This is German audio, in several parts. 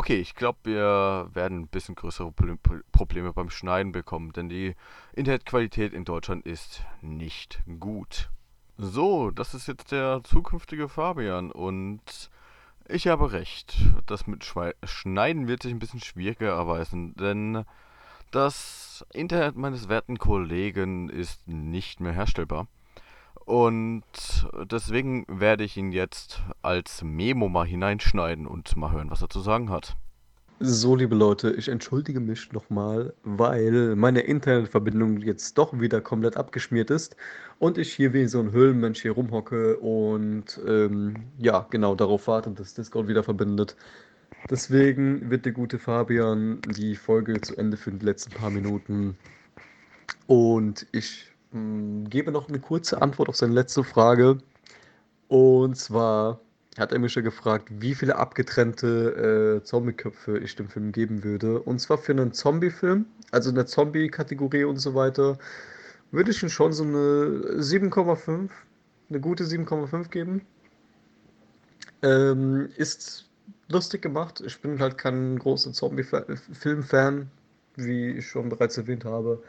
Okay, ich glaube, wir werden ein bisschen größere Probleme beim Schneiden bekommen, denn die Internetqualität in Deutschland ist nicht gut. So, das ist jetzt der zukünftige Fabian und ich habe recht. Das mit Schneiden wird sich ein bisschen schwieriger erweisen, denn das Internet meines werten Kollegen ist nicht mehr herstellbar. Und deswegen werde ich ihn jetzt als Memo mal hineinschneiden und mal hören, was er zu sagen hat. So, liebe Leute, ich entschuldige mich nochmal, weil meine Internetverbindung jetzt doch wieder komplett abgeschmiert ist und ich hier wie so ein Höhlenmensch hier rumhocke und ähm, ja, genau darauf warte, dass Discord wieder verbindet. Deswegen wird der gute Fabian die Folge zu Ende für die letzten paar Minuten und ich gebe noch eine kurze Antwort auf seine letzte Frage. Und zwar hat er mich ja gefragt, wie viele abgetrennte äh, Zombie-Köpfe ich dem Film geben würde. Und zwar für einen Zombie-Film, also in der Zombie-Kategorie und so weiter, würde ich ihm schon so eine 7,5, eine gute 7,5 geben. Ähm, ist lustig gemacht. Ich bin halt kein großer Zombie-Film-Fan, wie ich schon bereits erwähnt habe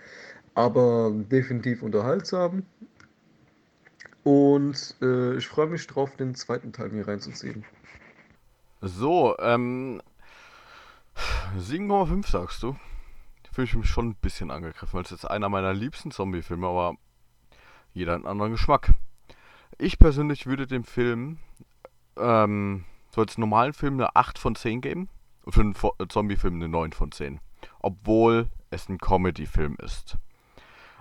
aber definitiv unterhaltsam. Und äh, ich freue mich drauf, den zweiten Teil mir reinzuziehen. So, ähm. 7,5 sagst du? Fühle ich mich schon ein bisschen angegriffen, es ist einer meiner liebsten Zombie-Filme, aber jeder einen anderen Geschmack. Ich persönlich würde dem Film, ähm, so als normalen Film eine 8 von 10 geben und für einen Zombie-Film eine 9 von 10. Obwohl es ein Comedy-Film ist.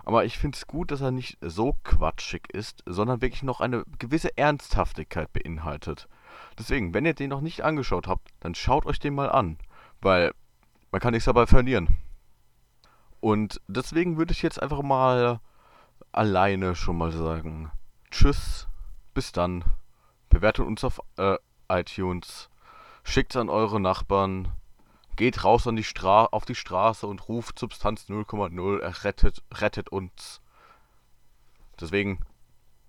Aber ich finde es gut, dass er nicht so quatschig ist, sondern wirklich noch eine gewisse Ernsthaftigkeit beinhaltet. Deswegen, wenn ihr den noch nicht angeschaut habt, dann schaut euch den mal an, weil man kann nichts dabei verlieren. Und deswegen würde ich jetzt einfach mal alleine schon mal sagen, tschüss, bis dann, bewertet uns auf äh, iTunes, schickt an eure Nachbarn, Geht raus an die Stra auf die Straße und ruft Substanz 0,0, er rettet, rettet uns. Deswegen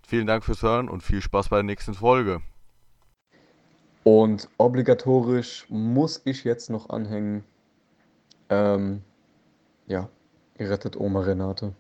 vielen Dank fürs Hören und viel Spaß bei der nächsten Folge. Und obligatorisch muss ich jetzt noch anhängen. Ähm, ja, ihr rettet Oma Renate.